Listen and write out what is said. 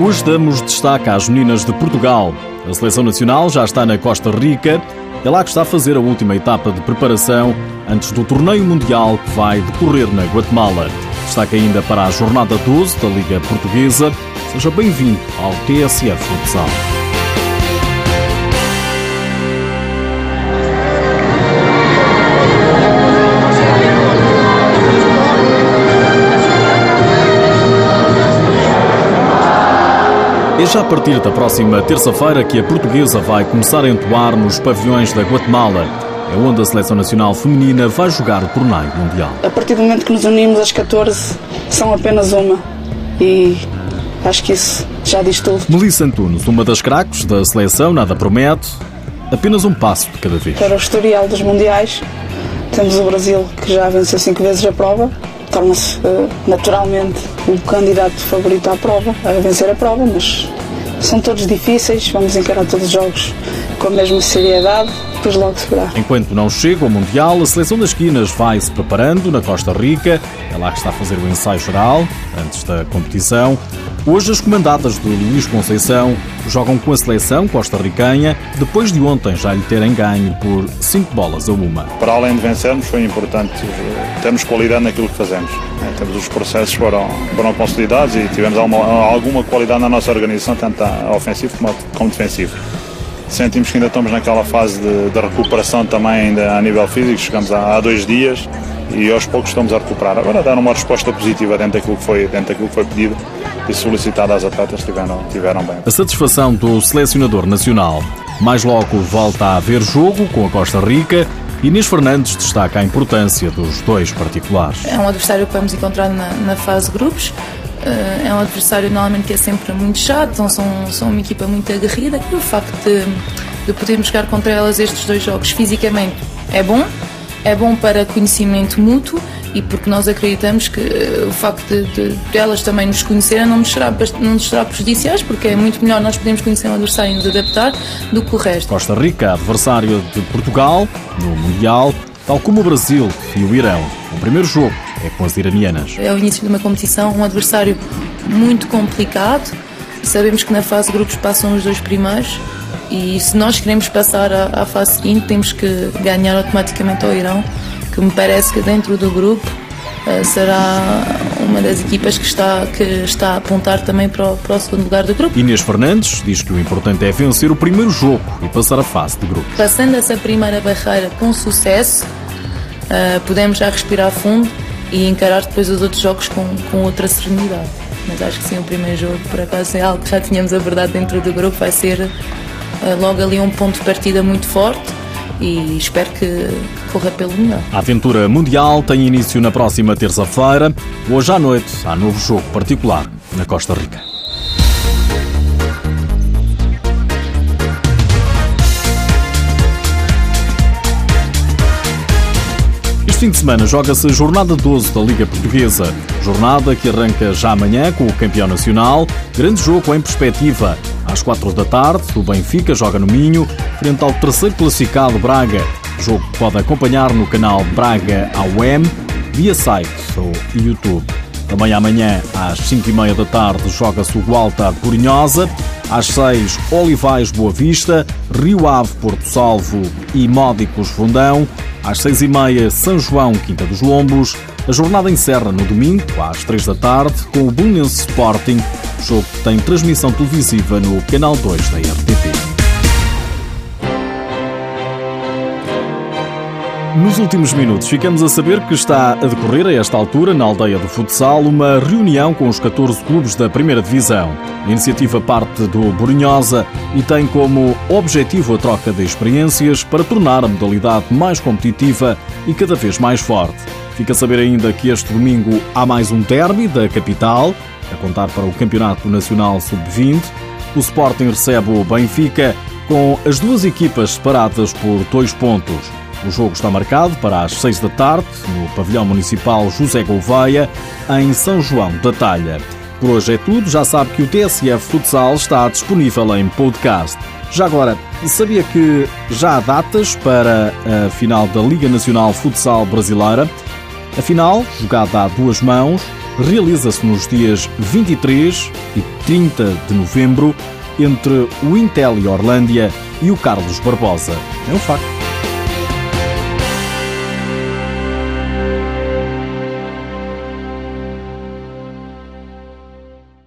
Hoje damos destaque às meninas de Portugal. A seleção nacional já está na Costa Rica. É lá que está a fazer a última etapa de preparação antes do torneio mundial que vai decorrer na Guatemala. Destaque ainda para a jornada 12 da Liga Portuguesa. Seja bem-vindo ao TSF Futsal. É já a partir da próxima terça-feira que a portuguesa vai começar a entoar nos pavilhões da Guatemala. É onde a seleção nacional feminina vai jogar o torneio mundial. A partir do momento que nos unimos, as 14 são apenas uma. E acho que isso já diz tudo. Melissa Antunes, uma das craques da seleção, nada promete, apenas um passo de cada vez. Para o historial dos mundiais, temos o Brasil que já venceu cinco vezes a prova, torna-se uh, naturalmente o candidato favorito à prova, a vencer a prova, mas são todos difíceis, vamos encarar todos os jogos com a mesma seriedade, depois logo verá. Enquanto não chega o Mundial, a seleção das esquinas vai se preparando na Costa Rica, é lá que está a fazer o ensaio geral, antes da competição. Hoje, as comandadas de Luís Conceição jogam com a seleção costarricanha, depois de ontem já lhe terem ganho por 5 bolas a uma. Para além de vencermos, foi importante eh, termos qualidade naquilo que fazemos. Eh, temos os processos foram, foram consolidados e tivemos alguma, alguma qualidade na nossa organização, tanto ofensivo como, como defensivo. Sentimos que ainda estamos naquela fase de, de recuperação também ainda a nível físico, chegamos há, há dois dias e aos poucos estamos a recuperar. Agora dar uma resposta positiva dentro daquilo que foi, dentro daquilo que foi pedido e solicitado às atletas tiveram, tiveram bem. A satisfação do selecionador nacional. Mais logo volta a haver jogo com a Costa Rica. Inês Fernandes destaca a importância dos dois particulares. É um adversário que vamos encontrar na, na fase grupos. Eh, é um adversário normalmente que é sempre muito chato, então são, são uma equipa muito aguerrida e o facto de, de podermos jogar contra elas estes dois jogos fisicamente é bom, é bom para conhecimento mútuo e porque nós acreditamos que eh, o facto de, de, de elas também nos conhecerem não nos, será, não nos será prejudiciais, porque é muito melhor nós podermos conhecer um adversário e nos adaptar do que o resto. Costa Rica, adversário de Portugal no Mundial, tal como o Brasil e o Irão. O primeiro jogo é com as iranianas. É o início de uma competição, um adversário muito complicado. Sabemos que na fase de grupos passam os dois primeiros e se nós queremos passar à, à fase seguinte, temos que ganhar automaticamente ao Irão, que me parece que dentro do grupo uh, será uma das equipas que está, que está a apontar também para o, para o segundo lugar do grupo. Inês Fernandes diz que o importante é vencer o primeiro jogo e passar a fase de grupo. Passando essa primeira barreira com sucesso, uh, podemos já respirar fundo e encarar depois os outros jogos com, com outra serenidade. Mas acho que sim, o primeiro jogo, por acaso, é algo que já tínhamos abordado dentro do grupo, vai ser eh, logo ali um ponto de partida muito forte e espero que pelo melhor. A aventura mundial tem início na próxima terça-feira. Hoje à noite há novo jogo particular na Costa Rica. Este fim de semana joga-se a jornada 12 da Liga Portuguesa. Jornada que arranca já amanhã com o campeão nacional. Grande jogo em perspectiva. Às 4 da tarde, o Benfica joga no Minho, frente ao terceiro classificado Braga. Jogo que pode acompanhar no canal Braga AUM, via site ou YouTube. Também amanhã, às 5 e meia da tarde, joga-se o Gualta Corinhosa. Às 6, Olivais Boa Vista, Rio Ave Porto Salvo e Módicos Fundão. Às 6 e meia, São João Quinta dos Lombos. A jornada encerra no domingo, às 3 da tarde, com o Belenense Sporting, jogo que tem transmissão televisiva no Canal 2 da RTP. Nos últimos minutos, ficamos a saber que está a decorrer a esta altura, na aldeia do futsal, uma reunião com os 14 clubes da primeira divisão. A iniciativa parte do Borinhosa e tem como objetivo a troca de experiências para tornar a modalidade mais competitiva e cada vez mais forte. Fica a saber ainda que este domingo há mais um derby da capital, a contar para o Campeonato Nacional Sub-20. O Sporting recebe o Benfica com as duas equipas separadas por dois pontos. O jogo está marcado para as 6 da tarde no Pavilhão Municipal José Gouveia, em São João da Talha. Por hoje é tudo. Já sabe que o TSF Futsal está disponível em podcast. Já agora, sabia que já há datas para a final da Liga Nacional Futsal Brasileira? A final, jogada a duas mãos, realiza-se nos dias 23 e 30 de novembro entre o Intel e Orlândia e o Carlos Barbosa. É um facto.